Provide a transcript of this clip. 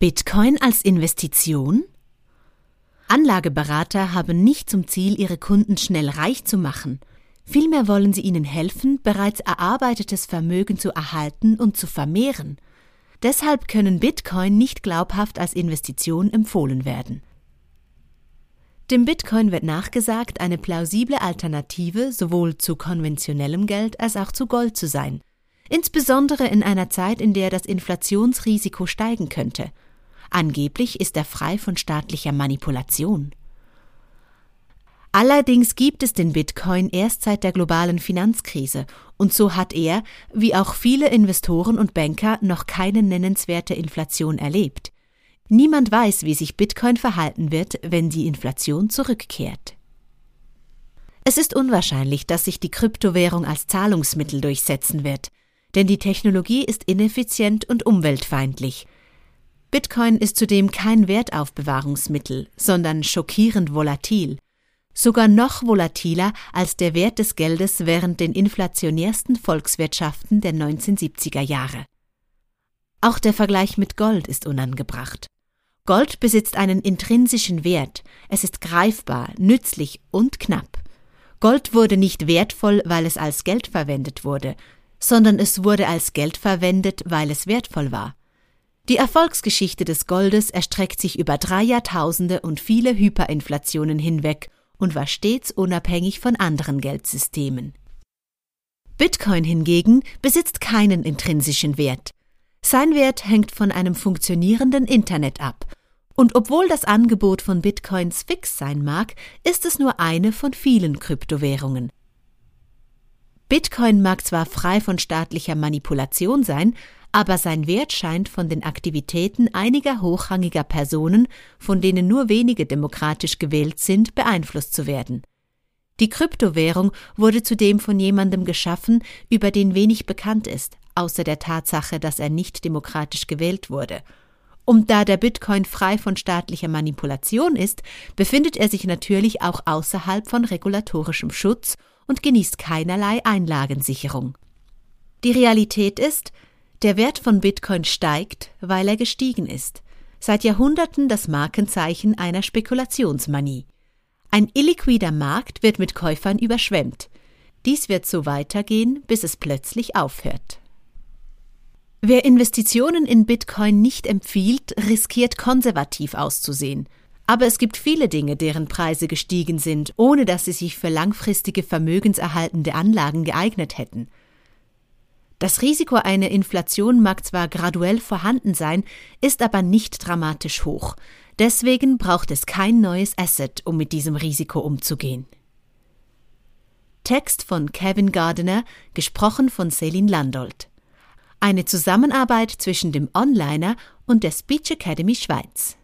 Bitcoin als Investition? Anlageberater haben nicht zum Ziel, ihre Kunden schnell reich zu machen. Vielmehr wollen sie ihnen helfen, bereits erarbeitetes Vermögen zu erhalten und zu vermehren. Deshalb können Bitcoin nicht glaubhaft als Investition empfohlen werden. Dem Bitcoin wird nachgesagt, eine plausible Alternative sowohl zu konventionellem Geld als auch zu Gold zu sein, insbesondere in einer Zeit, in der das Inflationsrisiko steigen könnte. Angeblich ist er frei von staatlicher Manipulation. Allerdings gibt es den Bitcoin erst seit der globalen Finanzkrise, und so hat er, wie auch viele Investoren und Banker, noch keine nennenswerte Inflation erlebt. Niemand weiß, wie sich Bitcoin verhalten wird, wenn die Inflation zurückkehrt. Es ist unwahrscheinlich, dass sich die Kryptowährung als Zahlungsmittel durchsetzen wird, denn die Technologie ist ineffizient und umweltfeindlich. Bitcoin ist zudem kein Wertaufbewahrungsmittel, sondern schockierend volatil, sogar noch volatiler als der Wert des Geldes während den inflationärsten Volkswirtschaften der 1970er Jahre. Auch der Vergleich mit Gold ist unangebracht. Gold besitzt einen intrinsischen Wert, es ist greifbar, nützlich und knapp. Gold wurde nicht wertvoll, weil es als Geld verwendet wurde, sondern es wurde als Geld verwendet, weil es wertvoll war. Die Erfolgsgeschichte des Goldes erstreckt sich über drei Jahrtausende und viele Hyperinflationen hinweg und war stets unabhängig von anderen Geldsystemen. Bitcoin hingegen besitzt keinen intrinsischen Wert. Sein Wert hängt von einem funktionierenden Internet ab, und obwohl das Angebot von Bitcoins fix sein mag, ist es nur eine von vielen Kryptowährungen. Bitcoin mag zwar frei von staatlicher Manipulation sein, aber sein Wert scheint von den Aktivitäten einiger hochrangiger Personen, von denen nur wenige demokratisch gewählt sind, beeinflusst zu werden. Die Kryptowährung wurde zudem von jemandem geschaffen, über den wenig bekannt ist, außer der Tatsache, dass er nicht demokratisch gewählt wurde. Und da der Bitcoin frei von staatlicher Manipulation ist, befindet er sich natürlich auch außerhalb von regulatorischem Schutz und genießt keinerlei Einlagensicherung. Die Realität ist, der Wert von Bitcoin steigt, weil er gestiegen ist. Seit Jahrhunderten das Markenzeichen einer Spekulationsmanie. Ein illiquider Markt wird mit Käufern überschwemmt. Dies wird so weitergehen, bis es plötzlich aufhört. Wer Investitionen in Bitcoin nicht empfiehlt, riskiert konservativ auszusehen. Aber es gibt viele Dinge, deren Preise gestiegen sind, ohne dass sie sich für langfristige vermögenserhaltende Anlagen geeignet hätten. Das Risiko einer Inflation mag zwar graduell vorhanden sein, ist aber nicht dramatisch hoch. Deswegen braucht es kein neues Asset, um mit diesem Risiko umzugehen. Text von Kevin Gardiner, gesprochen von Celine Landolt. Eine Zusammenarbeit zwischen dem Onliner und der Speech Academy Schweiz.